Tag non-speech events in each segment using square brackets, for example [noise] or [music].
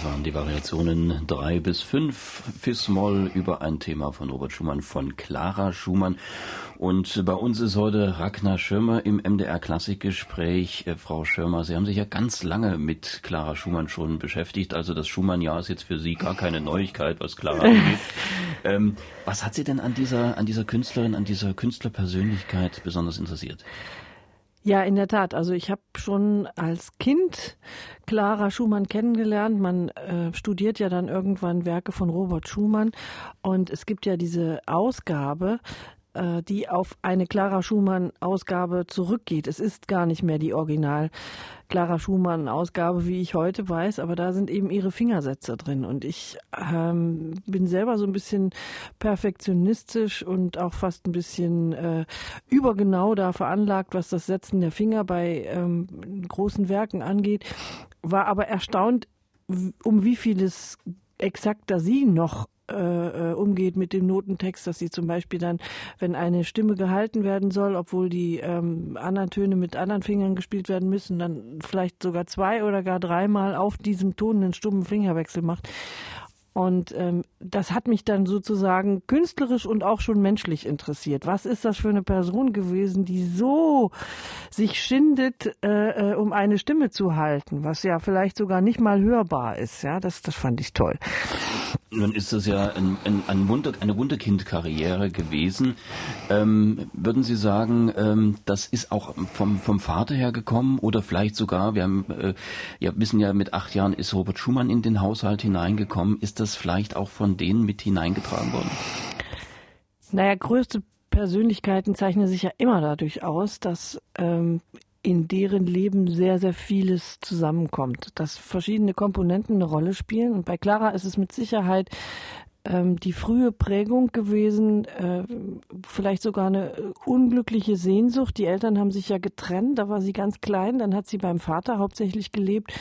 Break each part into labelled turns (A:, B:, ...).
A: Das waren die Variationen drei bis fünf Fis-Moll über ein Thema von Robert Schumann von Clara Schumann. Und bei uns ist heute Ragnar Schirmer im MDR Klassikgespräch. Äh, Frau Schirmer, Sie haben sich ja ganz lange mit Clara Schumann schon beschäftigt. Also das Schumann-Jahr ist jetzt für Sie gar keine Neuigkeit, was Clara angeht. [laughs] ähm, was hat Sie denn an dieser, an dieser Künstlerin, an dieser Künstlerpersönlichkeit besonders interessiert?
B: Ja, in der Tat. Also ich habe schon als Kind Clara Schumann kennengelernt. Man äh, studiert ja dann irgendwann Werke von Robert Schumann und es gibt ja diese Ausgabe die auf eine Clara Schumann-Ausgabe zurückgeht. Es ist gar nicht mehr die Original Clara Schumann-Ausgabe, wie ich heute weiß, aber da sind eben ihre Fingersätze drin. Und ich ähm, bin selber so ein bisschen perfektionistisch und auch fast ein bisschen äh, übergenau da veranlagt, was das Setzen der Finger bei ähm, großen Werken angeht. War aber erstaunt, um wie vieles exakter sie noch äh, äh, umgeht mit dem Notentext, dass sie zum Beispiel dann, wenn eine Stimme gehalten werden soll, obwohl die ähm, anderen Töne mit anderen Fingern gespielt werden müssen, dann vielleicht sogar zwei oder gar dreimal auf diesem Ton einen stummen Fingerwechsel macht. Und ähm, das hat mich dann sozusagen künstlerisch und auch schon menschlich interessiert. Was ist das für eine Person gewesen, die so sich schindet, äh, äh, um eine Stimme zu halten, was ja vielleicht sogar nicht mal hörbar ist. Ja, das, das fand ich toll.
A: Nun ist das ja ein, ein, ein Wunder, eine Wunderkind-Karriere gewesen. Ähm, würden Sie sagen, ähm, das ist auch vom, vom Vater her gekommen oder vielleicht sogar, wir haben, äh, ja, wissen ja, mit acht Jahren ist Robert Schumann in den Haushalt hineingekommen. Ist das vielleicht auch von denen mit hineingetragen worden?
B: Naja, größte Persönlichkeiten zeichnen sich ja immer dadurch aus, dass ähm, in deren Leben sehr, sehr vieles zusammenkommt, dass verschiedene Komponenten eine Rolle spielen. Und bei Clara ist es mit Sicherheit ähm, die frühe Prägung gewesen, äh, vielleicht sogar eine äh, unglückliche Sehnsucht. Die Eltern haben sich ja getrennt, da war sie ganz klein, dann hat sie beim Vater hauptsächlich gelebt.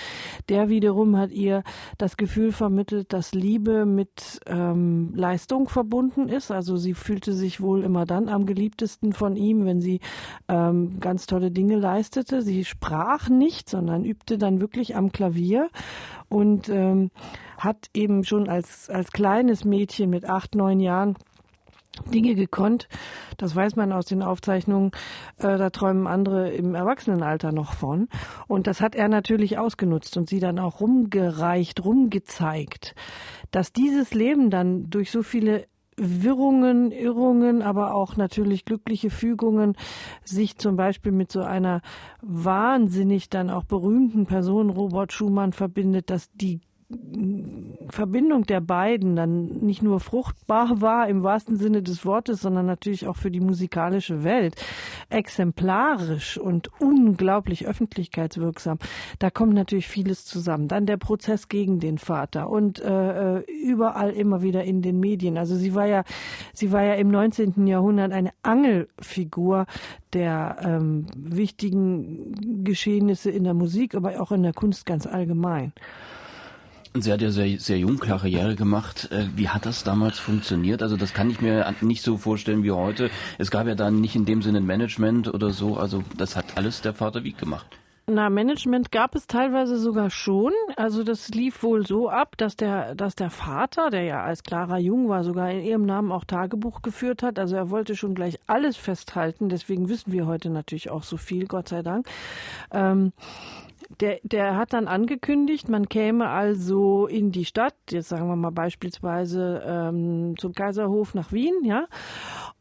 B: Der wiederum hat ihr das Gefühl vermittelt, dass Liebe mit ähm, Leistung verbunden ist. Also sie fühlte sich wohl immer dann am geliebtesten von ihm, wenn sie ähm, ganz tolle Dinge leistete. Sie sprach nicht, sondern übte dann wirklich am Klavier und ähm, hat eben schon als, als kleines Mädchen mit acht, neun Jahren Dinge gekonnt. Das weiß man aus den Aufzeichnungen. Äh, da träumen andere im Erwachsenenalter noch von. Und das hat er natürlich ausgenutzt und sie dann auch rumgereicht, rumgezeigt. Dass dieses Leben dann durch so viele Wirrungen, Irrungen, aber auch natürlich glückliche Fügungen sich zum Beispiel mit so einer wahnsinnig dann auch berühmten Person Robert Schumann verbindet, dass die Verbindung der beiden dann nicht nur fruchtbar [laughs] war im wahrsten Sinne des Wortes, sondern natürlich auch für die musikalische Welt exemplarisch und unglaublich öffentlichkeitswirksam. Da kommt natürlich vieles zusammen. Dann der Prozess gegen den Vater und äh, äh überall immer wieder in den Medien. Also sie war ja, sie war ja im 19. Jahrhundert eine Angelfigur der ähm, wichtigen Geschehnisse in der Musik, aber auch in der Kunst ganz allgemein.
A: Sie hat ja sehr, sehr jung Karriere gemacht. Äh, wie hat das damals funktioniert? Also das kann ich mir nicht so vorstellen wie heute. Es gab ja dann nicht in dem Sinne Management oder so. Also das hat alles der Vater Wieg gemacht.
B: Na, Management gab es teilweise sogar schon. Also das lief wohl so ab, dass der, dass der Vater, der ja als Clara Jung war, sogar in ihrem Namen auch Tagebuch geführt hat. Also er wollte schon gleich alles festhalten. Deswegen wissen wir heute natürlich auch so viel, Gott sei Dank. Ähm, der, der hat dann angekündigt, man käme also in die Stadt, jetzt sagen wir mal beispielsweise ähm, zum Kaiserhof nach Wien, ja,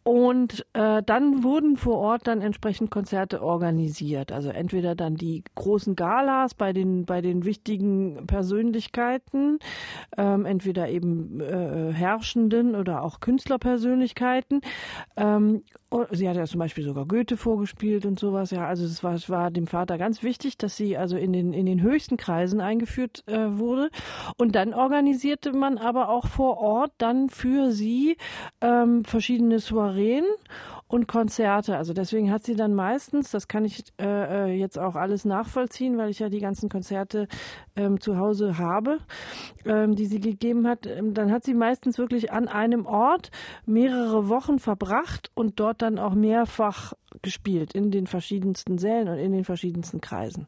B: und äh, dann wurden vor Ort dann entsprechend Konzerte organisiert. Also entweder dann die großen Galas bei den bei den wichtigen Persönlichkeiten, ähm, entweder eben äh, Herrschenden oder auch Künstlerpersönlichkeiten. Ähm, sie hat ja zum Beispiel sogar Goethe vorgespielt und sowas. Ja, also es war, es war dem Vater ganz wichtig, dass sie also in den in den höchsten Kreisen eingeführt äh, wurde. Und dann organisierte man aber auch vor Ort dann für sie ähm, verschiedene Soireen Soireen und Konzerte. Also deswegen hat sie dann meistens, das kann ich äh, äh, jetzt auch alles nachvollziehen, weil ich ja die ganzen Konzerte ähm, zu Hause habe, ähm, die sie gegeben hat, ähm, dann hat sie meistens wirklich an einem Ort mehrere Wochen verbracht und dort dann auch mehrfach gespielt in den verschiedensten Sälen und in den verschiedensten Kreisen.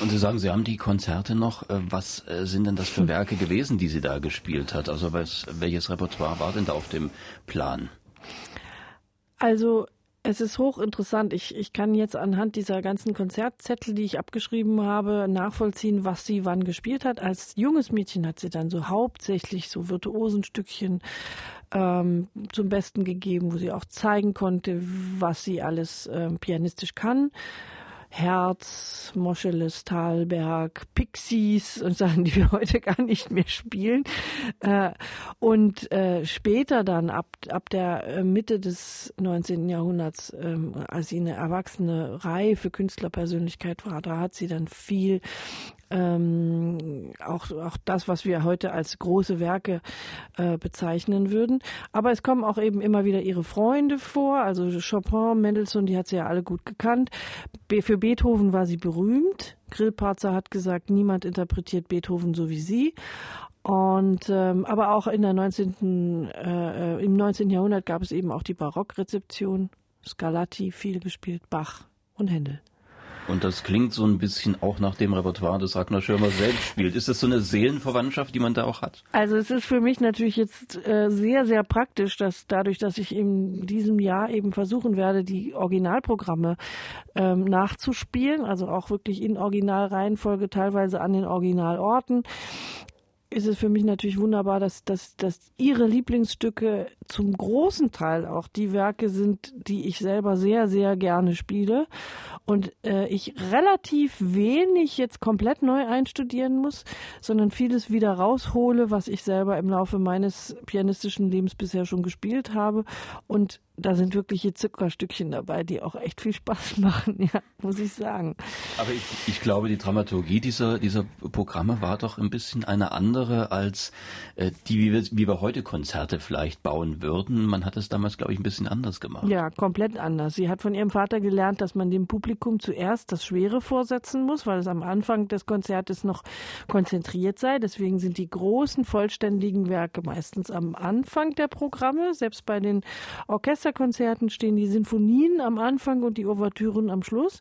A: Und Sie sagen, Sie haben die Konzerte noch. Äh, was äh, sind denn das für [laughs] Werke gewesen, die sie da gespielt hat? Also was, welches Repertoire war denn da auf dem Plan?
B: Also es ist hochinteressant. Ich, ich kann jetzt anhand dieser ganzen Konzertzettel, die ich abgeschrieben habe, nachvollziehen, was sie wann gespielt hat. Als junges Mädchen hat sie dann so hauptsächlich so Virtuosenstückchen ähm, zum Besten gegeben, wo sie auch zeigen konnte, was sie alles ähm, pianistisch kann. Herz, Moscheles, Talberg, Pixies und Sachen, die wir [laughs] heute gar nicht mehr spielen. Äh, und äh, später dann, ab, ab der äh, Mitte des 19. Jahrhunderts, ähm, als sie eine erwachsene, reife Künstlerpersönlichkeit war, da hat sie dann viel ähm, auch, auch das, was wir heute als große Werke äh, bezeichnen würden. Aber es kommen auch eben immer wieder ihre Freunde vor, also Chopin, Mendelssohn, die hat sie ja alle gut gekannt. Für Beethoven war sie berühmt. Grillparzer hat gesagt, niemand interpretiert Beethoven so wie sie. Und ähm, aber auch in der 19. Äh, äh, im 19. Jahrhundert gab es eben auch die Barockrezeption. Scarlatti viel gespielt, Bach und Händel.
A: Und das klingt so ein bisschen auch nach dem Repertoire, das Ragnar Schirmer selbst spielt. Ist das so eine Seelenverwandtschaft, die man da auch hat?
B: Also es ist für mich natürlich jetzt äh, sehr, sehr praktisch, dass dadurch, dass ich in diesem Jahr eben versuchen werde, die Originalprogramme ähm, nachzuspielen, also auch wirklich in Originalreihenfolge, teilweise an den Originalorten, ist es für mich natürlich wunderbar, dass, dass, dass ihre Lieblingsstücke zum großen Teil auch die Werke sind, die ich selber sehr, sehr gerne spiele und äh, ich relativ wenig jetzt komplett neu einstudieren muss, sondern vieles wieder raushole, was ich selber im Laufe meines pianistischen Lebens bisher schon gespielt habe und da sind wirkliche Zuckerstückchen dabei, die auch echt viel Spaß [laughs] machen, ja, muss ich sagen.
A: Aber ich, ich glaube, die Dramaturgie dieser, dieser Programme war doch ein bisschen eine andere als äh, die, wie wir, wie wir heute Konzerte vielleicht bauen würden. Man hat es damals, glaube ich, ein bisschen anders gemacht.
B: Ja, komplett anders. Sie hat von ihrem Vater gelernt, dass man dem Publikum zuerst das Schwere vorsetzen muss, weil es am Anfang des Konzertes noch konzentriert sei. Deswegen sind die großen, vollständigen Werke meistens am Anfang der Programme, selbst bei den Orchester Orchesterkonzerten stehen die Sinfonien am Anfang und die Ouvertüren am Schluss.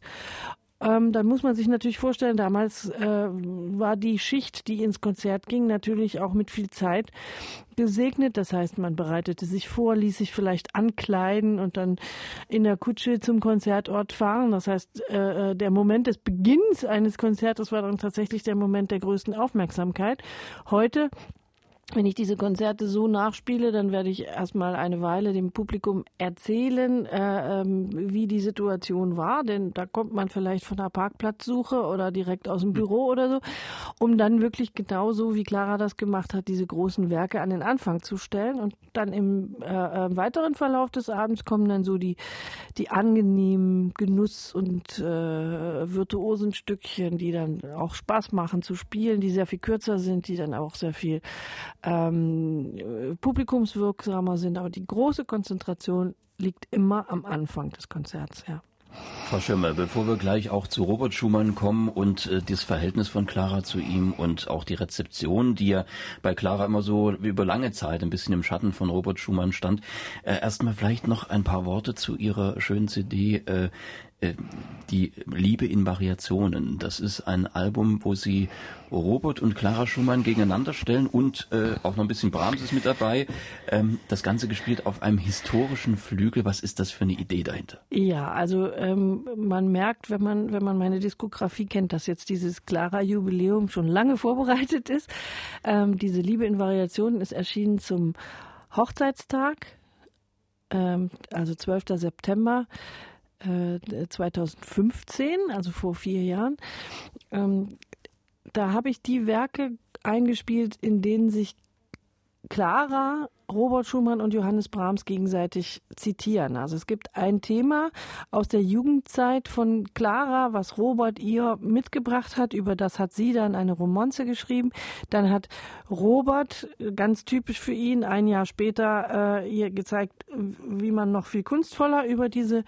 B: Ähm, dann muss man sich natürlich vorstellen, damals äh, war die Schicht, die ins Konzert ging, natürlich auch mit viel Zeit gesegnet. Das heißt, man bereitete sich vor, ließ sich vielleicht ankleiden und dann in der Kutsche zum Konzertort fahren. Das heißt, äh, äh der Moment des Beginns eines Konzertes war dann tatsächlich der Moment der größten Aufmerksamkeit. Heute wenn ich diese Konzerte so nachspiele, dann werde ich erstmal eine Weile dem Publikum erzählen, äh, ähm, wie die Situation war, denn da kommt man vielleicht von der Parkplatzsuche oder direkt aus dem Büro oder so, um dann wirklich genauso, wie Clara das gemacht hat, diese großen Werke an den Anfang zu stellen. Und dann im äh, äh weiteren Verlauf des Abends kommen dann so die, die angenehmen Genuss- und äh, virtuosen Stückchen, die dann auch Spaß machen zu spielen, die sehr viel kürzer sind, die dann auch sehr viel ähm, publikumswirksamer sind. Aber die große Konzentration liegt immer am Anfang des Konzerts, ja.
A: Frau Schirmer, bevor wir gleich auch zu Robert Schumann kommen und äh, das Verhältnis von Clara zu ihm und auch die Rezeption, die ja bei Clara immer so über lange Zeit ein bisschen im Schatten von Robert Schumann stand, äh, erstmal vielleicht noch ein paar Worte zu Ihrer schönen CD äh, die Liebe in Variationen. Das ist ein Album, wo sie Robert und Clara Schumann gegeneinander stellen und äh, auch noch ein bisschen Brahms ist mit dabei. Ähm, das Ganze gespielt auf einem historischen Flügel. Was ist das für eine Idee dahinter?
B: Ja, also ähm, man merkt, wenn man wenn man meine Diskografie kennt, dass jetzt dieses Clara Jubiläum schon lange vorbereitet ist. Ähm, diese Liebe in Variationen ist erschienen zum Hochzeitstag, ähm, also 12. September 2015, äh, also vor vier Jahren. Ähm, da habe ich die Werke eingespielt, in denen sich Clara Robert Schumann und Johannes Brahms gegenseitig zitieren. Also es gibt ein Thema aus der Jugendzeit von Clara, was Robert ihr mitgebracht hat. Über das hat sie dann eine Romanze geschrieben. Dann hat Robert, ganz typisch für ihn, ein Jahr später äh, ihr gezeigt, wie man noch viel kunstvoller über diese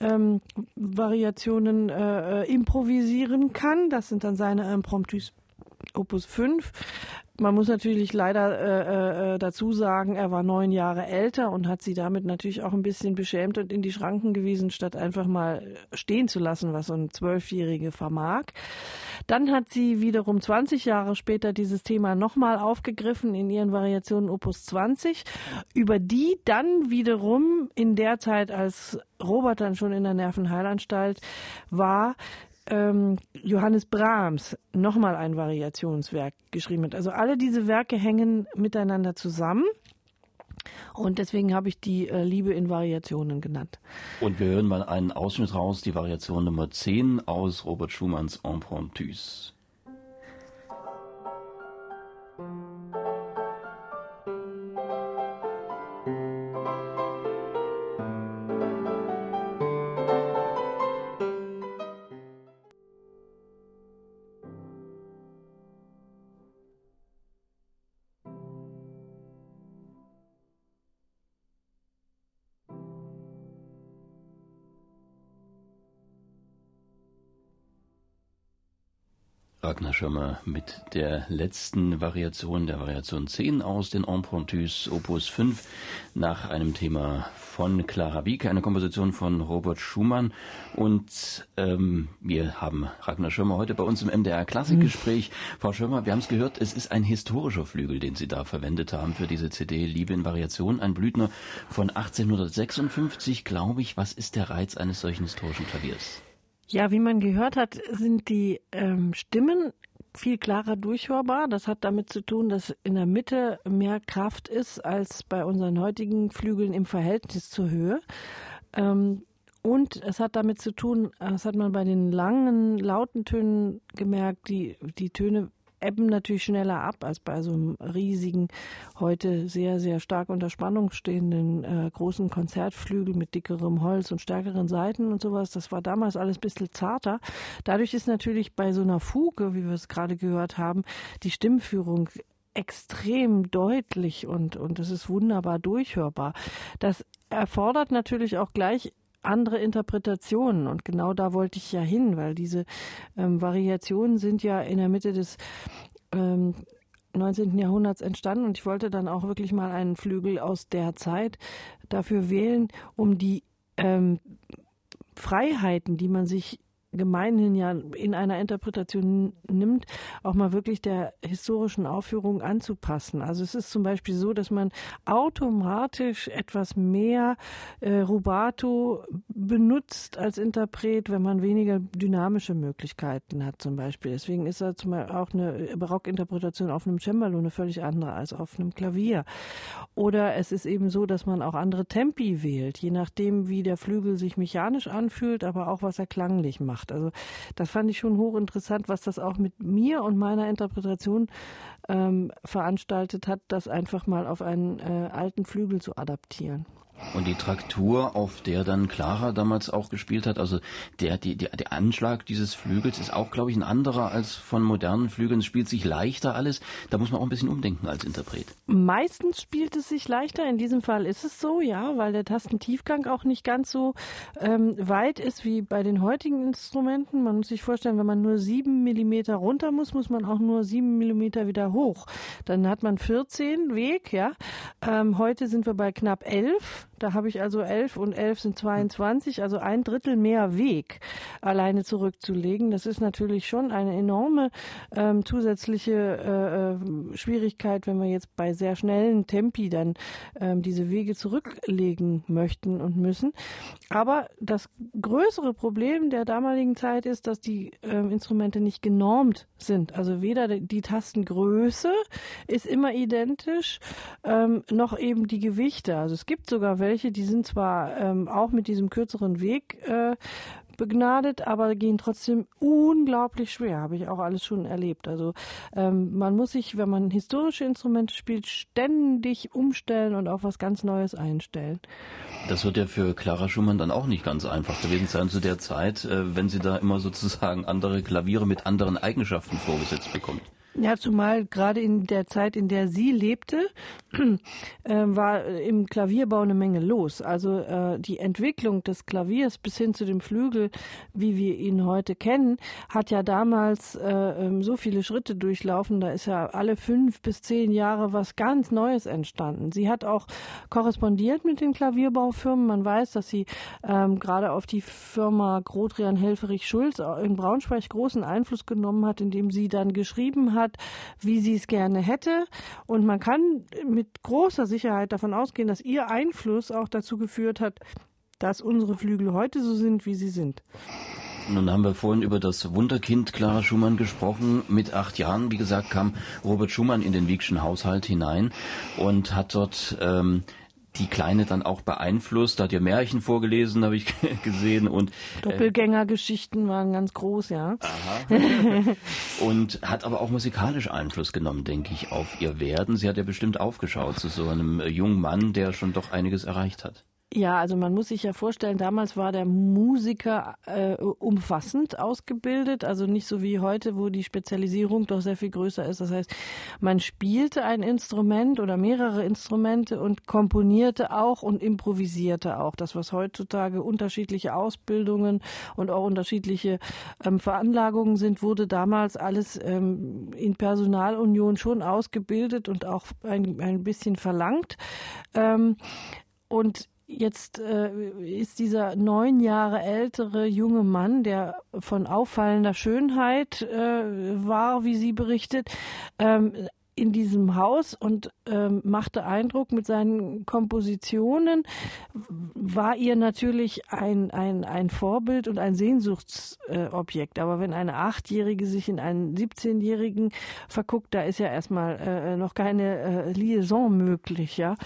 B: ähm, Variationen äh, äh improvisieren kann. Das sind dann seine Impromptus Opus 5. Man muss natürlich leider äh, äh, dazu sagen, er war neun Jahre älter und hat sie damit natürlich auch ein bisschen beschämt und in die Schranken gewiesen, statt einfach mal stehen zu lassen, was so ein Zwölfjährige vermag. Dann hat sie wiederum 20 Jahre später dieses Thema nochmal aufgegriffen in ihren Variationen Opus 20, über die dann wiederum in der Zeit, als Robert dann schon in der Nervenheilanstalt war, ähm, Johannes Brahms nochmal ein Variationswerk geschrieben hat. Also alle diese Werke hängen miteinander zusammen. Und deswegen habe ich die äh, Liebe in Variationen genannt.
A: Und wir hören mal einen Ausschnitt raus, die Variation Nummer 10 aus Robert Schumanns Empruntus. Ragnar Schirmer mit der letzten Variation, der Variation 10 aus den Empruntus Opus 5 nach einem Thema von Clara Wieck, eine Komposition von Robert Schumann. Und ähm, wir haben Ragnar Schirmer heute bei uns im MDR Klassikgespräch. Mhm. Frau Schirmer, wir haben es gehört, es ist ein historischer Flügel, den Sie da verwendet haben für diese CD Liebe in Variation, ein Blüthner von 1856, glaube ich. Was ist der Reiz eines solchen historischen Klaviers?
B: Ja, wie man gehört hat, sind die ähm, Stimmen viel klarer durchhörbar. Das hat damit zu tun, dass in der Mitte mehr Kraft ist als bei unseren heutigen Flügeln im Verhältnis zur Höhe. Ähm, und es hat damit zu tun, das hat man bei den langen, lauten Tönen gemerkt, die, die Töne ebben natürlich schneller ab als bei so einem riesigen, heute sehr, sehr stark unter Spannung stehenden äh, großen Konzertflügel mit dickerem Holz und stärkeren Seiten und sowas. Das war damals alles ein bisschen zarter. Dadurch ist natürlich bei so einer Fuge, wie wir es gerade gehört haben, die Stimmführung extrem deutlich und, und es ist wunderbar durchhörbar. Das erfordert natürlich auch gleich andere Interpretationen. Und genau da wollte ich ja hin, weil diese ähm, Variationen sind ja in der Mitte des ähm, 19. Jahrhunderts entstanden und ich wollte dann auch wirklich mal einen Flügel aus der Zeit dafür wählen, um die ähm, Freiheiten, die man sich gemeinhin ja in einer Interpretation nimmt, auch mal wirklich der historischen Aufführung anzupassen. Also es ist zum Beispiel so, dass man automatisch etwas mehr äh, Rubato benutzt als Interpret, wenn man weniger dynamische Möglichkeiten hat zum Beispiel. Deswegen ist da zum Beispiel auch eine Barockinterpretation auf einem Cembalo eine völlig andere als auf einem Klavier. Oder es ist eben so, dass man auch andere Tempi wählt, je nachdem, wie der Flügel sich mechanisch anfühlt, aber auch was er klanglich macht gemacht. Also das fand ich schon hochinteressant, was das auch mit mir und meiner Interpretation ähm, veranstaltet hat, das einfach mal auf einen äh, alten Flügel zu adaptieren.
A: Und die Traktur, auf der dann Clara damals auch gespielt hat, also der, die, der, der Anschlag dieses Flügels ist auch, glaube ich, ein anderer als von modernen Flügeln. Es spielt sich leichter alles. Da muss man auch ein bisschen umdenken als Interpret.
B: Meistens spielt es sich leichter. In diesem Fall ist es so, ja, weil der Tastentiefgang auch nicht ganz so ähm, weit ist wie bei den heutigen Instrumenten. Man muss sich vorstellen, wenn man nur sieben Millimeter runter muss, muss man auch nur sieben Millimeter wieder hoch. Dann hat man 14 Weg, ja. Ähm, heute sind wir bei knapp elf. Da habe ich also elf und elf sind 22, also ein Drittel mehr Weg alleine zurückzulegen. Das ist natürlich schon eine enorme ähm, zusätzliche äh, äh, Schwierigkeit, wenn wir jetzt bei sehr schnellen Tempi dann ähm, diese Wege zurücklegen möchten und müssen. Aber das größere Problem der damaligen Zeit ist, dass die ähm, Instrumente nicht genormt sind. Also weder die Tastengröße ist immer identisch, ähm, noch eben die Gewichte. Also es gibt sogar welche, die sind zwar ähm, auch mit diesem kürzeren Weg äh, begnadet, aber gehen trotzdem unglaublich schwer. Habe ich auch alles schon erlebt. Also ähm, man muss sich, wenn man historische Instrumente spielt, ständig umstellen und auf was ganz Neues einstellen.
A: Das wird ja für Clara Schumann dann auch nicht ganz einfach gewesen sein zu der Zeit, äh, wenn sie da immer sozusagen andere Klaviere mit anderen Eigenschaften vorgesetzt bekommt.
B: Ja, zumal gerade in der Zeit, in der sie lebte, [clears throat] äh, war im Klavierbau eine Menge los. Also äh, die Entwicklung des Klaviers bis hin zu dem Flügel, wie wir ihn heute kennen, hat ja damals äh, ähm, so viele Schritte durchlaufen. Da ist ja alle fünf bis zehn Jahre was ganz Neues entstanden. Sie hat auch korrespondiert mit den Klavierbaufirmen. Man weiß, dass sie ähm, gerade auf die Firma Grotrian Helferich Schulz in Braunschweig großen Einfluss genommen hat, indem sie dann geschrieben hat, hat, wie sie es gerne hätte. Und man kann mit großer Sicherheit davon ausgehen, dass ihr Einfluss auch dazu geführt hat, dass unsere Flügel heute so sind, wie sie sind.
A: Nun haben wir vorhin über das Wunderkind Clara Schumann gesprochen. Mit acht Jahren, wie gesagt, kam Robert Schumann in den Wiegschen Haushalt hinein und hat dort ähm, die Kleine dann auch beeinflusst. Da hat ihr Märchen vorgelesen, habe ich [laughs] gesehen. und
B: äh, Doppelgängergeschichten waren ganz groß, ja. Aha. [laughs]
A: und hat aber auch musikalisch Einfluss genommen, denke ich, auf ihr Werden. Sie hat ja bestimmt aufgeschaut zu so einem jungen Mann, der schon doch einiges erreicht hat.
B: Ja, also man muss sich ja vorstellen, damals war der Musiker äh, umfassend ausgebildet, also nicht so wie heute, wo die Spezialisierung doch sehr viel größer ist. Das heißt, man spielte ein Instrument oder mehrere Instrumente und komponierte auch und improvisierte auch. Das, was heutzutage unterschiedliche Ausbildungen und auch unterschiedliche ähm, Veranlagungen sind, wurde damals alles ähm, in Personalunion schon ausgebildet und auch ein, ein bisschen verlangt. Ähm, und Jetzt äh, ist dieser neun Jahre ältere junge Mann, der von auffallender Schönheit äh, war, wie sie berichtet, ähm, in diesem Haus und ähm, machte Eindruck mit seinen Kompositionen, war ihr natürlich ein, ein, ein Vorbild und ein Sehnsuchtsobjekt. Äh, Aber wenn eine Achtjährige sich in einen 17-Jährigen verguckt, da ist ja erstmal äh, noch keine äh, Liaison möglich. Ja,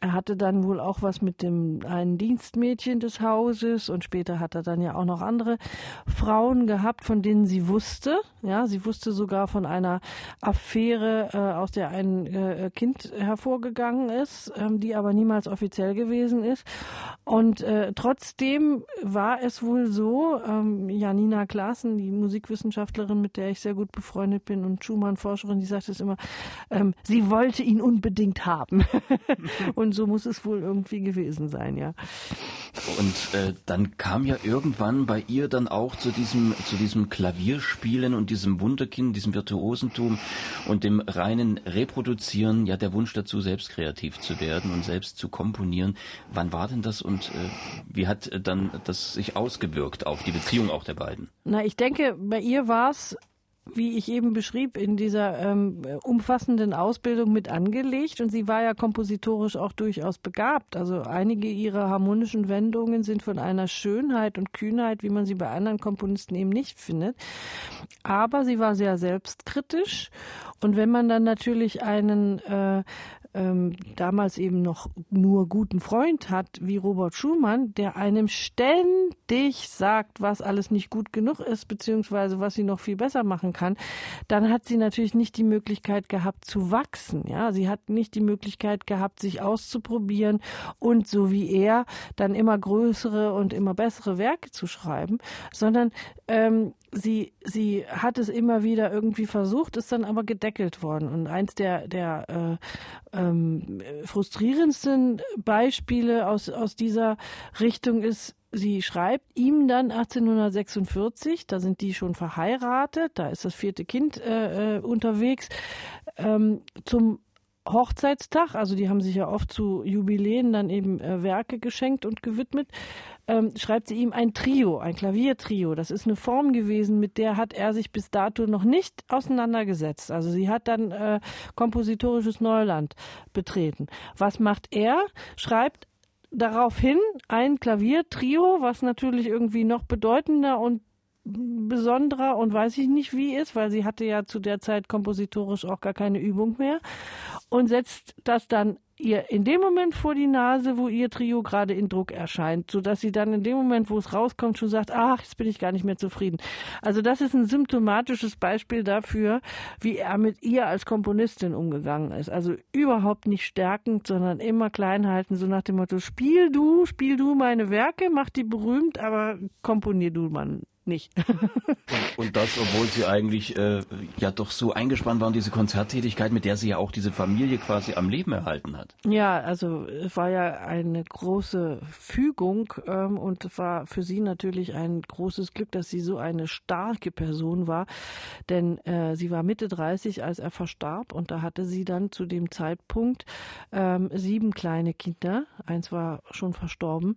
B: Er hatte dann wohl auch was mit dem einen Dienstmädchen des Hauses und später hat er dann ja auch noch andere Frauen gehabt, von denen sie wusste. Ja, sie wusste sogar von einer Affäre, äh, aus der ein äh, Kind hervorgegangen ist, ähm, die aber niemals offiziell gewesen ist. Und äh, trotzdem war es wohl so, ähm, Janina Klaassen, die Musikwissenschaftlerin, mit der ich sehr gut befreundet bin und Schumann-Forscherin, die sagt es immer, ähm, sie wollte ihn unbedingt haben. [laughs] und so muss es wohl irgendwie gewesen sein, ja.
A: Und äh, dann kam ja irgendwann bei ihr dann auch zu diesem, zu diesem Klavierspielen und diesem Wunderkind, diesem Virtuosentum und dem reinen Reproduzieren, ja der Wunsch dazu, selbst kreativ zu werden und selbst zu komponieren. Wann war denn das und äh, wie hat äh, dann das sich ausgewirkt auf die Beziehung auch der beiden?
B: Na, ich denke, bei ihr war es wie ich eben beschrieb, in dieser ähm, umfassenden Ausbildung mit angelegt und sie war ja kompositorisch auch durchaus begabt. Also einige ihrer harmonischen Wendungen sind von einer Schönheit und Kühnheit, wie man sie bei anderen Komponisten eben nicht findet. Aber sie war sehr selbstkritisch und wenn man dann natürlich einen äh, ähm, damals eben noch nur guten Freund hat wie Robert Schumann, der einem ständig sagt, was alles nicht gut genug ist, beziehungsweise was sie noch viel besser machen kann, dann hat sie natürlich nicht die Möglichkeit gehabt zu wachsen. Ja, sie hat nicht die Möglichkeit gehabt, sich auszuprobieren und so wie er dann immer größere und immer bessere Werke zu schreiben, sondern ähm, sie, sie hat es immer wieder irgendwie versucht, ist dann aber gedeckelt worden. Und eins der, der äh, ähm, frustrierendsten Beispiele aus, aus dieser Richtung ist, sie schreibt ihm dann 1846, da sind die schon verheiratet, da ist das vierte Kind äh, äh unterwegs, ähm, zum Hochzeitstag, also die haben sich ja oft zu Jubiläen dann eben äh, Werke geschenkt und gewidmet, ähm, schreibt sie ihm ein Trio, ein Klaviertrio. Das ist eine Form gewesen, mit der hat er sich bis dato noch nicht auseinandergesetzt. Also sie hat dann äh, kompositorisches Neuland betreten. Was macht er? Schreibt daraufhin ein Klaviertrio, was natürlich irgendwie noch bedeutender und besonderer und weiß ich nicht wie ist, weil sie hatte ja zu der Zeit kompositorisch auch gar keine Übung mehr und setzt das dann ihr in dem Moment vor die Nase, wo ihr Trio gerade in Druck erscheint, sodass sie dann in dem Moment, wo es rauskommt, schon sagt, ach, jetzt bin ich gar nicht mehr zufrieden. Also das ist ein symptomatisches Beispiel dafür, wie er mit ihr als Komponistin umgegangen ist. Also überhaupt nicht stärkend, sondern immer klein halten, so nach dem Motto, spiel du, spiel du meine Werke, mach die berühmt, aber komponier du man nicht. [laughs]
A: und, und, das, obwohl sie eigentlich äh, ja doch so eingespannt waren, diese Konzerttätigkeit, mit der sie ja auch diese Familie quasi am Leben erhalten hat.
B: Ja, also es war ja eine große Fügung ähm, und war für sie natürlich ein großes Glück, dass sie so eine starke Person war, denn äh, sie war Mitte 30, als er verstarb und da hatte sie dann zu dem Zeitpunkt ähm, sieben kleine Kinder, eins war schon verstorben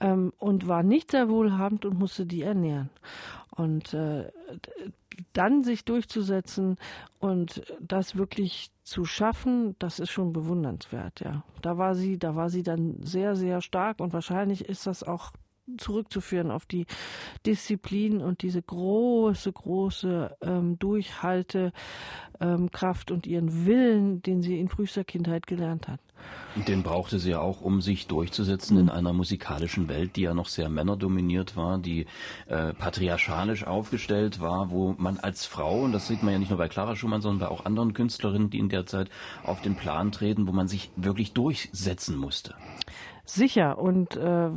B: ähm, und war nicht sehr wohlhabend und musste die ernähren. Und äh, dann sich durchzusetzen und das wirklich zu schaffen, das ist schon bewundernswert, ja. Da war sie, da war sie dann sehr, sehr stark und wahrscheinlich ist das auch zurückzuführen auf die Disziplin und diese große, große ähm, Durchhaltekraft ähm, und ihren Willen, den sie in frühester Kindheit gelernt hat.
A: Den brauchte sie ja auch, um sich durchzusetzen mhm. in einer musikalischen Welt, die ja noch sehr männerdominiert war, die äh, patriarchalisch aufgestellt war, wo man als Frau, und das sieht man ja nicht nur bei Clara Schumann, sondern bei auch anderen Künstlerinnen, die in der Zeit auf den Plan treten, wo man sich wirklich durchsetzen musste.
B: Sicher. Und äh,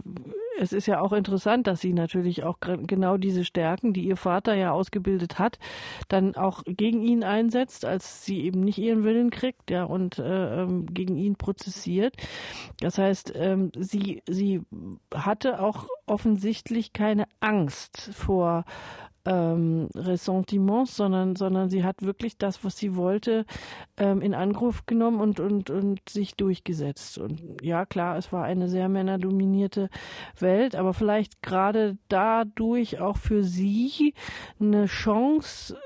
B: es ist ja auch interessant, dass sie natürlich auch genau diese Stärken, die ihr Vater ja ausgebildet hat, dann auch gegen ihn einsetzt, als sie eben nicht ihren Willen kriegt, ja, und äh, ähm, gegen ihn prozessiert. Das heißt, ähm, sie, sie hatte auch offensichtlich keine Angst vor ähm, Ressentiments, sondern, sondern sie hat wirklich das, was sie wollte, ähm, in Angriff genommen und, und, und sich durchgesetzt. Und ja, klar, es war eine sehr männerdominierte Welt, aber vielleicht gerade dadurch auch für sie eine Chance,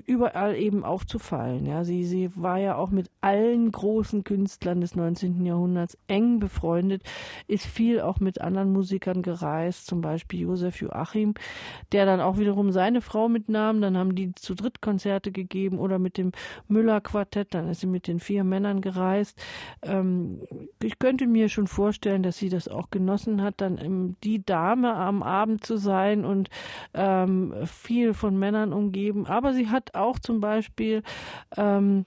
B: überall eben aufzufallen. Ja, sie, sie war ja auch mit allen großen Künstlern des 19. Jahrhunderts eng befreundet, ist viel auch mit anderen Musikern gereist, zum Beispiel Josef Joachim, der dann auch wiederum seine Frau mitnahm. Dann haben die zu dritt Konzerte gegeben oder mit dem Müller-Quartett. Dann ist sie mit den vier Männern gereist. Ähm, ich könnte mir schon vorstellen, dass sie das auch genossen hat, dann die Dame am Abend zu sein und ähm, viel von Männern umgeben. Aber sie hat auch zum Beispiel ähm,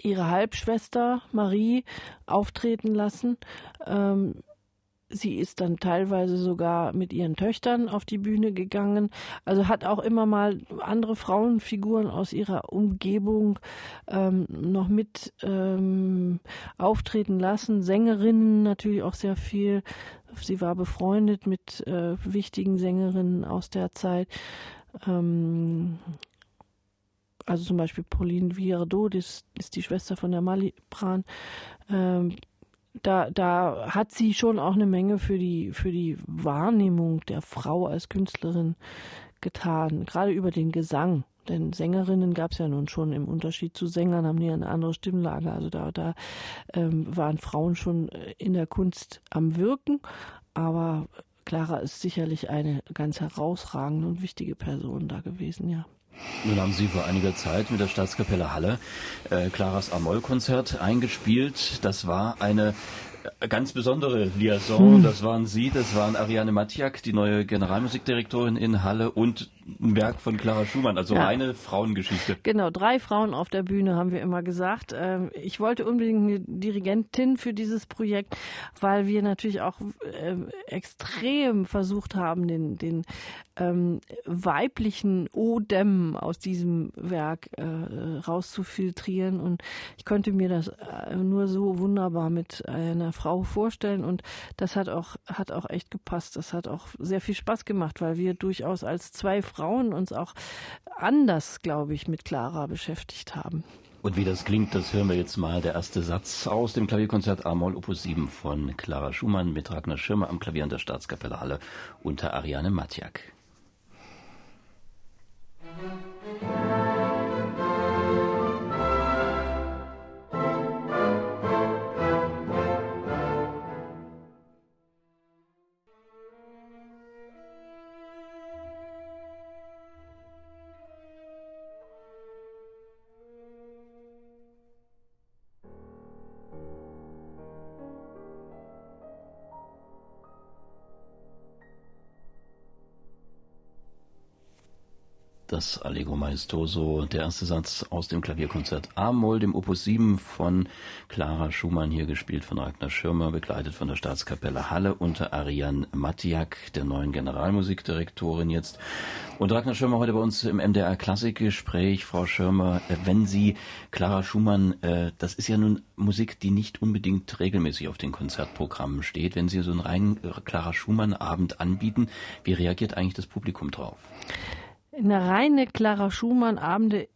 B: ihre Halbschwester Marie auftreten lassen. Ähm, sie ist dann teilweise sogar mit ihren Töchtern auf die Bühne gegangen. Also hat auch immer mal andere Frauenfiguren aus ihrer Umgebung ähm, noch mit ähm, auftreten lassen. Sängerinnen natürlich auch sehr viel. Sie war befreundet mit äh, wichtigen Sängerinnen aus der Zeit. Ähm, also zum Beispiel Pauline Viardot, das ist die Schwester von der Malibran, ähm, da, da hat sie schon auch eine Menge für die, für die Wahrnehmung der Frau als Künstlerin getan, gerade über den Gesang. Denn Sängerinnen gab es ja nun schon im Unterschied zu Sängern, haben die eine andere Stimmlage. Also da, da ähm, waren Frauen schon in der Kunst am Wirken. Aber Clara ist sicherlich eine ganz herausragende und wichtige Person da gewesen, ja.
A: Nun haben Sie vor einiger Zeit mit der Staatskapelle Halle äh, Claras Amol-Konzert eingespielt. Das war eine ganz besondere Liaison. Hm. Das waren Sie, das waren Ariane Matiak, die neue Generalmusikdirektorin in Halle und ein Werk von Clara Schumann, also ja. reine Frauengeschichte.
B: Genau, drei Frauen auf der Bühne haben wir immer gesagt. Ähm, ich wollte unbedingt eine Dirigentin für dieses Projekt, weil wir natürlich auch ähm, extrem versucht haben, den, den ähm, weiblichen Odem aus diesem Werk äh, rauszufiltrieren. Und ich konnte mir das äh, nur so wunderbar mit einer Frau vorstellen. Und das hat auch, hat auch echt gepasst. Das hat auch sehr viel Spaß gemacht, weil wir durchaus als zwei Frauen uns auch anders, glaube ich, mit Clara beschäftigt haben.
A: Und wie das klingt, das hören wir jetzt mal. Der erste Satz aus dem Klavierkonzert A-Moll Opus 7 von Clara Schumann mit Ragnar Schirmer am Klavier an der Staatskapelle Halle unter Ariane Matjak. Das Allegro Maestoso, der erste Satz aus dem Klavierkonzert A-Moll, dem Opus 7 von Clara Schumann, hier gespielt von Ragnar Schirmer, begleitet von der Staatskapelle Halle unter Ariane Mattiak, der neuen Generalmusikdirektorin jetzt. Und Ragnar Schirmer heute bei uns im MDR Klassikgespräch. Frau Schirmer, äh, wenn Sie Clara Schumann, äh, das ist ja nun Musik, die nicht unbedingt regelmäßig auf den Konzertprogrammen steht. Wenn Sie so einen reinen äh, Clara Schumann Abend anbieten, wie reagiert eigentlich das Publikum drauf?
B: Eine reine Clara Schumann Abende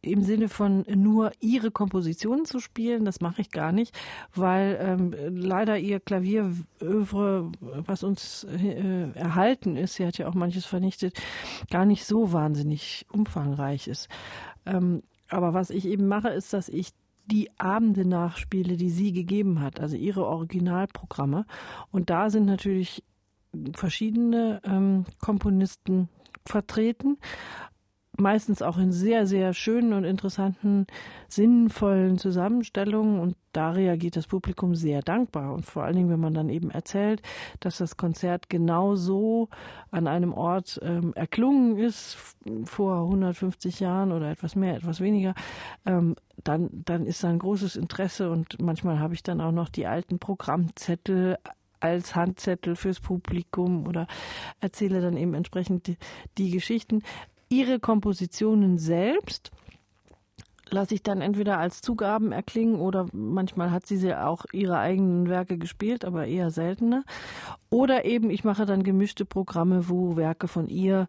B: im Sinne von nur ihre Kompositionen zu spielen, das mache ich gar nicht, weil ähm, leider ihr Klavierövre, was uns äh, erhalten ist, sie hat ja auch manches vernichtet, gar nicht so wahnsinnig umfangreich ist. Ähm, aber was ich eben mache, ist, dass ich die Abende nachspiele, die sie gegeben hat, also ihre Originalprogramme. Und da sind natürlich verschiedene ähm, Komponisten vertreten, meistens auch in sehr, sehr schönen und interessanten, sinnvollen Zusammenstellungen. Und da reagiert das Publikum sehr dankbar. Und vor allen Dingen, wenn man dann eben erzählt, dass das Konzert genau so an einem Ort ähm, erklungen ist, vor 150 Jahren oder etwas mehr, etwas weniger, ähm, dann, dann ist da ein großes Interesse. Und manchmal habe ich dann auch noch die alten Programmzettel als Handzettel fürs Publikum oder erzähle dann eben entsprechend die, die Geschichten. Ihre Kompositionen selbst lasse ich dann entweder als Zugaben erklingen oder manchmal hat sie sie auch ihre eigenen Werke gespielt, aber eher seltener. Oder eben ich mache dann gemischte Programme, wo Werke von ihr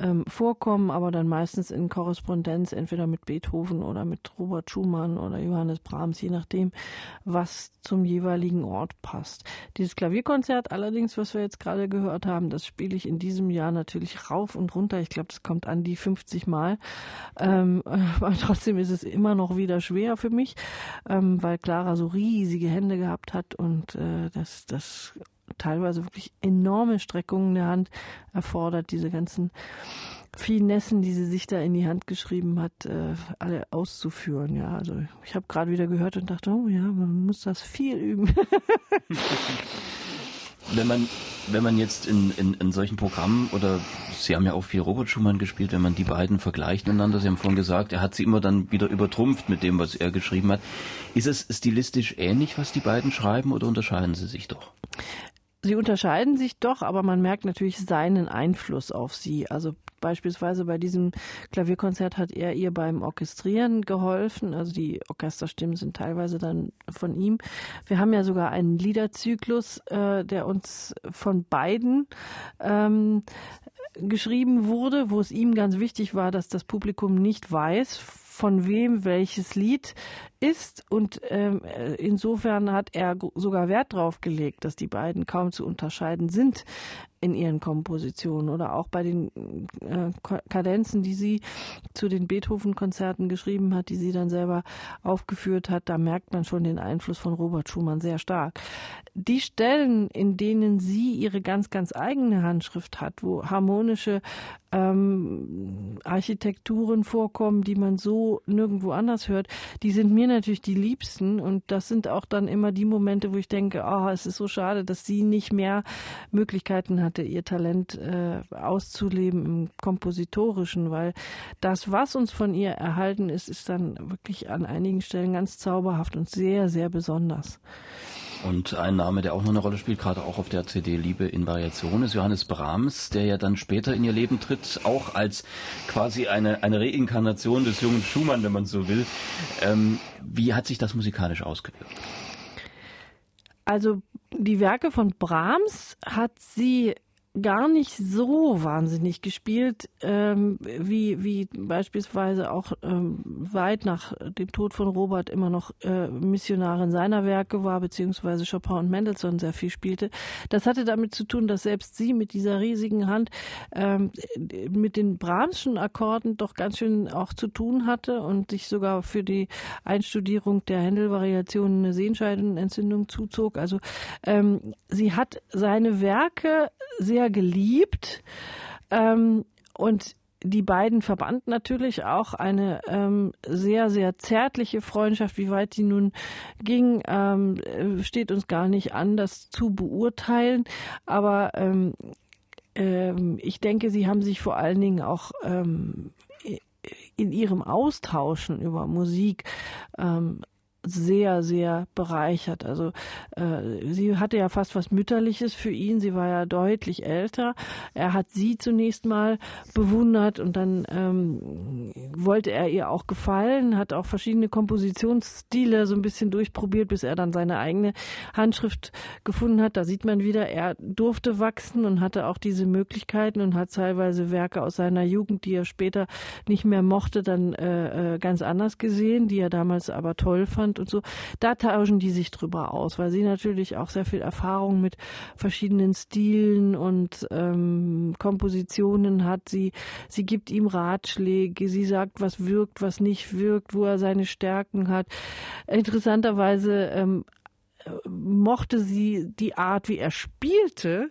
B: ähm, vorkommen, aber dann meistens in Korrespondenz entweder mit Beethoven oder mit Robert Schumann oder Johannes Brahms, je nachdem, was zum jeweiligen Ort passt. Dieses Klavierkonzert allerdings, was wir jetzt gerade gehört haben, das spiele ich in diesem Jahr natürlich rauf und runter. Ich glaube, das kommt an die 50 Mal. Ähm, [laughs] aber trotzdem ist es immer noch wieder schwer für mich, ähm, weil Clara so riesige Hände gehabt hat und äh, das, das teilweise wirklich enorme Streckungen der Hand erfordert, diese ganzen Finessen, die sie sich da in die Hand geschrieben hat, äh, alle auszuführen. Ja, also ich habe gerade wieder gehört und dachte, oh ja, man muss das viel üben. [laughs]
A: wenn man wenn man jetzt in, in, in solchen Programmen oder Sie haben ja auch viel Robert Schumann gespielt, wenn man die beiden vergleicht miteinander, Sie haben vorhin gesagt, er hat sie immer dann wieder übertrumpft mit dem, was er geschrieben hat. Ist es stilistisch ähnlich, was die beiden schreiben oder unterscheiden sie sich doch?
B: Sie unterscheiden sich doch, aber man merkt natürlich seinen Einfluss auf sie. Also beispielsweise bei diesem Klavierkonzert hat er ihr beim Orchestrieren geholfen. Also die Orchesterstimmen sind teilweise dann von ihm. Wir haben ja sogar einen Liederzyklus, äh, der uns von beiden ähm, geschrieben wurde, wo es ihm ganz wichtig war, dass das Publikum nicht weiß, von wem welches Lied ist. Und ähm, insofern hat er sogar Wert darauf gelegt, dass die beiden kaum zu unterscheiden sind in ihren Kompositionen oder auch bei den äh, Kadenzen, die sie zu den Beethoven-Konzerten geschrieben hat, die sie dann selber aufgeführt hat, da merkt man schon den Einfluss von Robert Schumann sehr stark. Die Stellen, in denen sie ihre ganz, ganz eigene Handschrift hat, wo harmonische ähm, Architekturen vorkommen, die man so nirgendwo anders hört, die sind mir natürlich die liebsten und das sind auch dann immer die Momente, wo ich denke, oh, es ist so schade, dass sie nicht mehr Möglichkeiten hatte, ihr Talent äh, auszuleben im Kompositorischen, weil das, was uns von ihr erhalten ist, ist dann wirklich an einigen Stellen ganz zauberhaft und sehr, sehr besonders.
A: Und ein Name, der auch noch eine Rolle spielt, gerade auch auf der CD Liebe in Variation, ist Johannes Brahms, der ja dann später in ihr Leben tritt, auch als quasi eine, eine Reinkarnation des jungen Schumann, wenn man so will. Ähm, wie hat sich das musikalisch ausgewirkt?
B: Also die Werke von Brahms hat sie gar nicht so wahnsinnig gespielt, ähm, wie, wie beispielsweise auch ähm, weit nach dem Tod von Robert immer noch äh, Missionarin seiner Werke war, beziehungsweise Chopin und Mendelssohn sehr viel spielte. Das hatte damit zu tun, dass selbst sie mit dieser riesigen Hand ähm, mit den Brahmschen Akkorden doch ganz schön auch zu tun hatte und sich sogar für die Einstudierung der Händel-Variationen eine Sehenscheidenentzündung zuzog. Also ähm, sie hat seine Werke sehr geliebt. Ähm, und die beiden verband natürlich auch eine ähm, sehr, sehr zärtliche Freundschaft. Wie weit sie nun ging, ähm, steht uns gar nicht an, das zu beurteilen. Aber ähm, ähm, ich denke, sie haben sich vor allen Dingen auch ähm, in ihrem Austauschen über Musik ähm, sehr, sehr bereichert. Also äh, sie hatte ja fast was Mütterliches für ihn. Sie war ja deutlich älter. Er hat sie zunächst mal bewundert und dann ähm, wollte er ihr auch gefallen, hat auch verschiedene Kompositionsstile so ein bisschen durchprobiert, bis er dann seine eigene Handschrift gefunden hat. Da sieht man wieder, er durfte wachsen und hatte auch diese Möglichkeiten und hat teilweise Werke aus seiner Jugend, die er später nicht mehr mochte, dann äh, äh ganz anders gesehen, die er damals aber toll fand und so, da tauschen die sich drüber aus, weil sie natürlich auch sehr viel Erfahrung mit verschiedenen Stilen und ähm, Kompositionen hat. Sie, sie gibt ihm Ratschläge, sie sagt, was wirkt, was nicht wirkt, wo er seine Stärken hat. Interessanterweise ähm, mochte sie die Art, wie er spielte,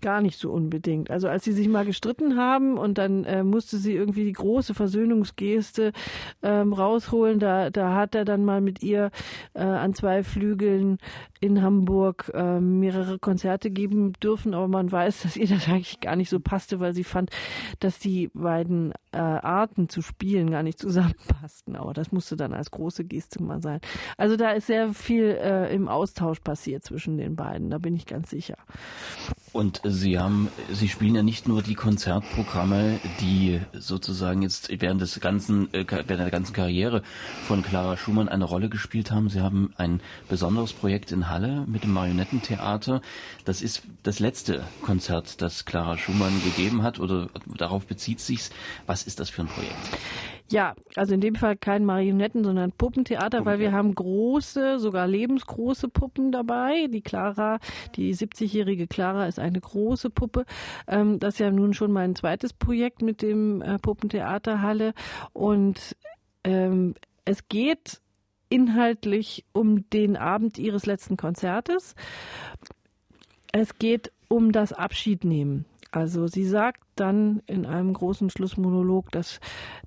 B: Gar nicht so unbedingt. Also als sie sich mal gestritten haben und dann äh, musste sie irgendwie die große Versöhnungsgeste ähm, rausholen, da, da hat er dann mal mit ihr äh, an zwei Flügeln in Hamburg äh, mehrere Konzerte geben dürfen, aber man weiß, dass ihr das eigentlich gar nicht so passte, weil sie fand, dass die beiden äh, Arten zu spielen gar nicht zusammenpassten. Aber das musste dann als große Geste mal sein. Also da ist sehr viel äh, im Austausch passiert zwischen den beiden, da bin ich ganz sicher.
A: Und Sie haben, Sie spielen ja nicht nur die Konzertprogramme, die sozusagen jetzt während des ganzen, äh, während der ganzen Karriere von Clara Schumann eine Rolle gespielt haben. Sie haben ein besonderes Projekt in Halle mit dem Marionettentheater. Das ist das letzte Konzert, das Clara Schumann gegeben hat oder darauf bezieht sich's. Was ist das für ein Projekt?
B: Ja, also in dem Fall kein Marionetten, sondern Puppentheater, Puppen, weil wir haben große, sogar lebensgroße Puppen dabei. Die Clara, die 70-jährige Clara ist eine große Puppe. Ähm, das ist ja nun schon mein zweites Projekt mit dem äh, Puppentheaterhalle. Und ähm, es geht inhaltlich um den Abend ihres letzten Konzertes. Es geht um das Abschiednehmen. Also sie sagt dann in einem großen Schlussmonolog, dass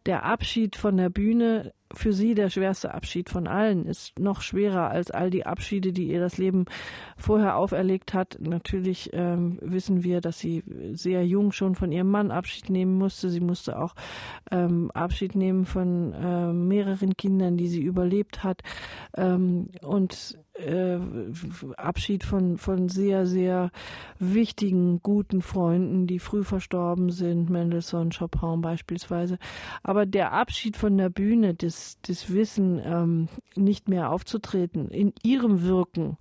B: der Abschied von der Bühne für sie der schwerste Abschied von allen ist, noch schwerer als all die Abschiede, die ihr das Leben vorher auferlegt hat. Natürlich ähm, wissen wir, dass sie sehr jung schon von ihrem Mann Abschied nehmen musste. Sie musste auch ähm, Abschied nehmen von äh, mehreren Kindern, die sie überlebt hat. Ähm, und äh, Abschied von, von sehr, sehr wichtigen, guten Freunden, die früh verstorben sind, Mendelssohn, Chopin beispielsweise. Aber der Abschied von der Bühne, das, das Wissen, ähm, nicht mehr aufzutreten, in ihrem Wirken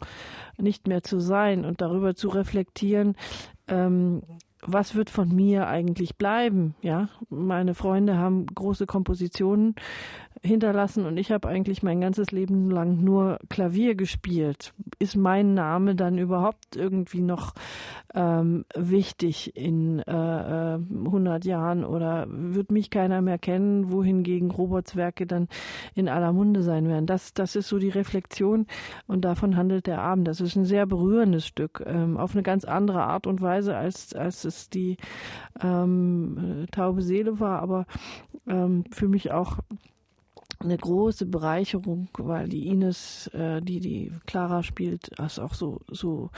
B: nicht mehr zu sein und darüber zu reflektieren, ähm, was wird von mir eigentlich bleiben? Ja, meine Freunde haben große Kompositionen hinterlassen und ich habe eigentlich mein ganzes Leben lang nur Klavier gespielt. Ist mein Name dann überhaupt irgendwie noch ähm, wichtig in äh, 100 äh, Jahren oder wird mich keiner mehr kennen, wohingegen Roberts Werke dann in aller Munde sein werden? Das, das ist so die Reflexion und davon handelt der Abend. Das ist ein sehr berührendes Stück ähm, auf eine ganz andere Art und Weise, als, als es die ähm, taube Seele war, aber ähm, für mich auch eine große Bereicherung, weil die Ines, äh, die die Clara spielt, das auch so so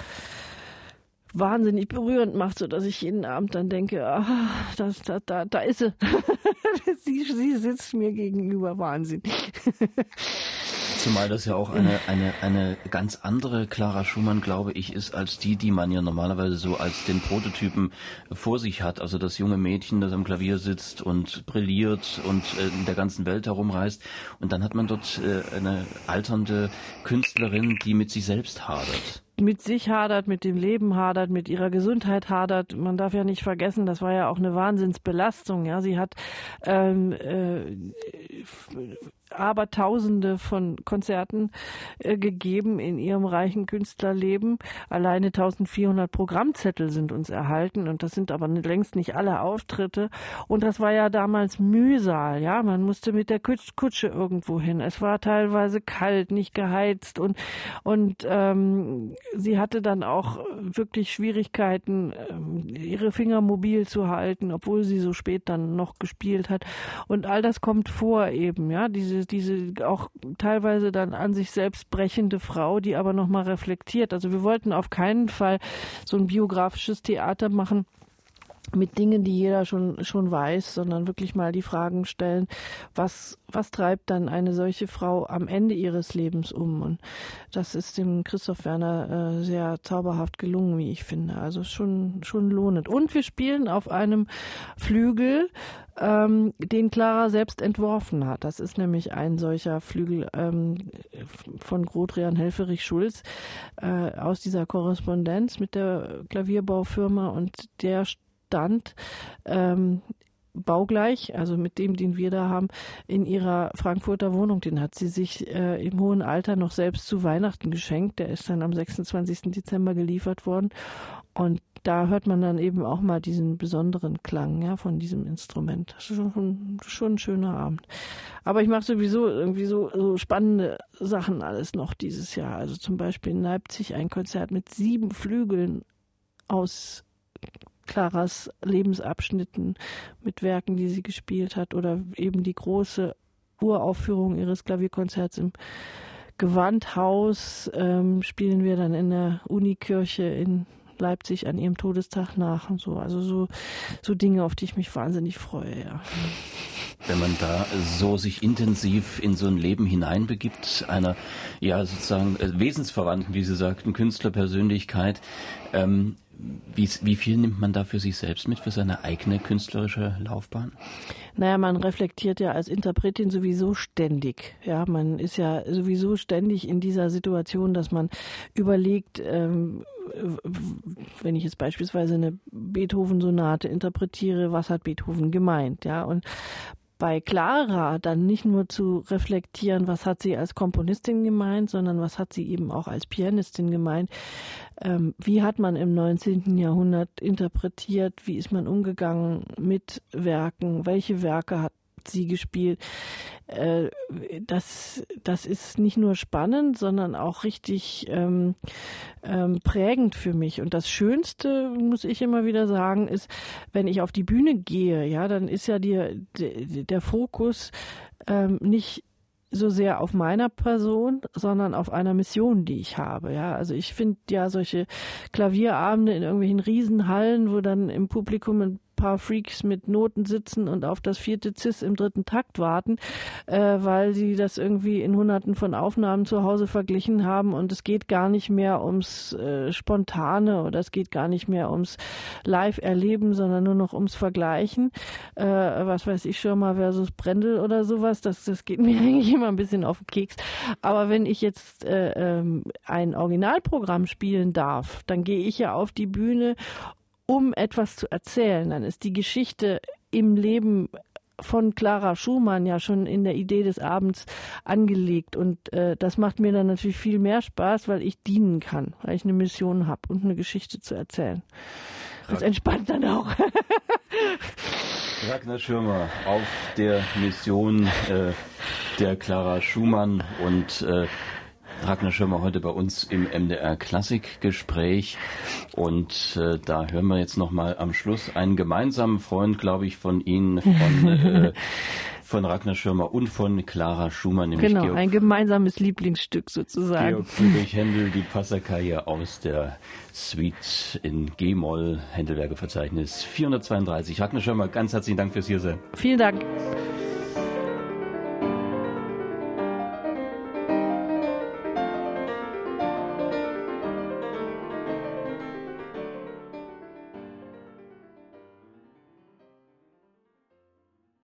B: wahnsinnig berührend macht, so dass ich jeden Abend dann denke, ah, das, da, da, da ist sie. [laughs] sie. Sie sitzt mir gegenüber, Wahnsinn. [laughs]
A: Zumal das ja auch eine, eine, eine ganz andere Clara Schumann, glaube ich, ist als die, die man ja normalerweise so als den Prototypen vor sich hat. Also das junge Mädchen, das am Klavier sitzt und brilliert und äh, in der ganzen Welt herumreist. Und dann hat man dort äh, eine alternde Künstlerin, die mit sich selbst hadert
B: mit sich hadert, mit dem Leben hadert, mit ihrer Gesundheit hadert. Man darf ja nicht vergessen, das war ja auch eine Wahnsinnsbelastung. Ja, sie hat ähm, äh, aber Tausende von Konzerten äh, gegeben in ihrem reichen Künstlerleben. Alleine 1400 Programmzettel sind uns erhalten und das sind aber längst nicht alle Auftritte. Und das war ja damals Mühsal, ja. Man musste mit der Kutsche irgendwo hin. Es war teilweise kalt, nicht geheizt und, und ähm, sie hatte dann auch wirklich Schwierigkeiten, ähm, ihre Finger mobil zu halten, obwohl sie so spät dann noch gespielt hat. Und all das kommt vor eben, ja. Diese diese, diese auch teilweise dann an sich selbst brechende Frau, die aber nochmal reflektiert. Also wir wollten auf keinen Fall so ein biografisches Theater machen mit Dingen, die jeder schon, schon weiß, sondern wirklich mal die Fragen stellen, was, was treibt dann eine solche Frau am Ende ihres Lebens um? Und das ist dem Christoph Werner äh, sehr zauberhaft gelungen, wie ich finde. Also schon, schon lohnend. Und wir spielen auf einem Flügel, ähm, den Clara selbst entworfen hat. Das ist nämlich ein solcher Flügel ähm, von Grodrian Helferich-Schulz äh, aus dieser Korrespondenz mit der Klavierbaufirma und der stand ähm, baugleich, also mit dem, den wir da haben, in ihrer Frankfurter Wohnung. Den hat sie sich äh, im hohen Alter noch selbst zu Weihnachten geschenkt. Der ist dann am 26. Dezember geliefert worden. Und da hört man dann eben auch mal diesen besonderen Klang ja, von diesem Instrument. Das ist schon, schon ein schöner Abend. Aber ich mache sowieso irgendwie so, so spannende Sachen alles noch dieses Jahr. Also zum Beispiel in Leipzig ein Konzert mit sieben Flügeln aus Claras Lebensabschnitten mit Werken, die sie gespielt hat oder eben die große Uraufführung ihres Klavierkonzerts im Gewandhaus ähm, spielen wir dann in der Unikirche in Leipzig an ihrem Todestag nach und so. Also so, so Dinge, auf die ich mich wahnsinnig freue, ja.
A: Wenn man da so sich intensiv in so ein Leben hineinbegibt, einer, ja, sozusagen äh, Wesensverwandten, wie Sie sagten, Künstlerpersönlichkeit, ähm, wie, wie viel nimmt man da für sich selbst mit, für seine eigene künstlerische Laufbahn?
B: Naja, man reflektiert ja als Interpretin sowieso ständig. Ja, man ist ja sowieso ständig in dieser Situation, dass man überlegt, ähm, wenn ich jetzt beispielsweise eine Beethoven-Sonate interpretiere, was hat Beethoven gemeint, ja, und bei Clara dann nicht nur zu reflektieren, was hat sie als Komponistin gemeint, sondern was hat sie eben auch als Pianistin gemeint. Ähm, wie hat man im 19. Jahrhundert interpretiert? Wie ist man umgegangen mit Werken? Welche Werke hat sie gespielt. Äh, das, das ist nicht nur spannend, sondern auch richtig ähm, ähm, prägend für mich. Und das Schönste, muss ich immer wieder sagen, ist, wenn ich auf die Bühne gehe, ja, dann ist ja die, der, der Fokus ähm, nicht so sehr auf meiner Person, sondern auf einer Mission, die ich habe. Ja, also ich finde ja solche Klavierabende in irgendwelchen Riesenhallen, wo dann im Publikum ein paar Freaks mit Noten sitzen und auf das vierte Cis im dritten Takt warten, äh, weil sie das irgendwie in hunderten von Aufnahmen zu Hause verglichen haben und es geht gar nicht mehr ums äh, Spontane oder es geht gar nicht mehr ums Live-Erleben, sondern nur noch ums Vergleichen. Äh, was weiß ich, Schirmer versus Brendel oder sowas, das, das geht mir [laughs] eigentlich immer ein bisschen auf den Keks. Aber wenn ich jetzt äh, ähm, ein Originalprogramm spielen darf, dann gehe ich ja auf die Bühne um etwas zu erzählen. Dann ist die Geschichte im Leben von Clara Schumann ja schon in der Idee des Abends angelegt. Und äh, das macht mir dann natürlich viel mehr Spaß, weil ich dienen kann, weil ich eine Mission habe und eine Geschichte zu erzählen. Das entspannt dann auch. [laughs]
A: Ragnar Schirmer auf der Mission äh, der Clara Schumann und äh, Ragnar Schirmer heute bei uns im MDR Klassikgespräch und äh, da hören wir jetzt noch mal am Schluss einen gemeinsamen Freund, glaube ich, von Ihnen, von, [laughs] äh, von Ragnar Schirmer und von Clara Schumann.
B: Nämlich genau, Georg, ein gemeinsames Lieblingsstück sozusagen.
A: Georg Friedrich Händel, die Passacaglia aus der Suite in G-Moll, Händelwerke Verzeichnis 432. Ragnar Schirmer, ganz herzlichen Dank fürs Hiersein.
B: Vielen Dank.